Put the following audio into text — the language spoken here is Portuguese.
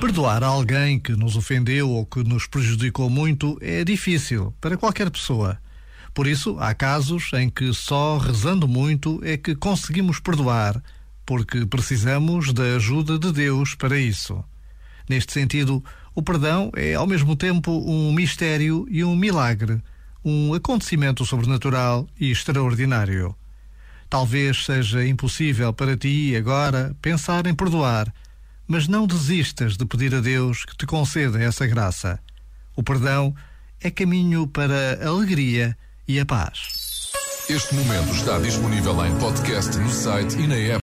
Perdoar alguém que nos ofendeu ou que nos prejudicou muito é difícil para qualquer pessoa. Por isso, há casos em que só rezando muito é que conseguimos perdoar, porque precisamos da ajuda de Deus para isso. Neste sentido, o perdão é ao mesmo tempo um mistério e um milagre, um acontecimento sobrenatural e extraordinário. Talvez seja impossível para ti agora pensar em perdoar mas não desistas de pedir a Deus que te conceda essa graça. O perdão é caminho para a alegria e a paz. Este momento está disponível em podcast no site e na app.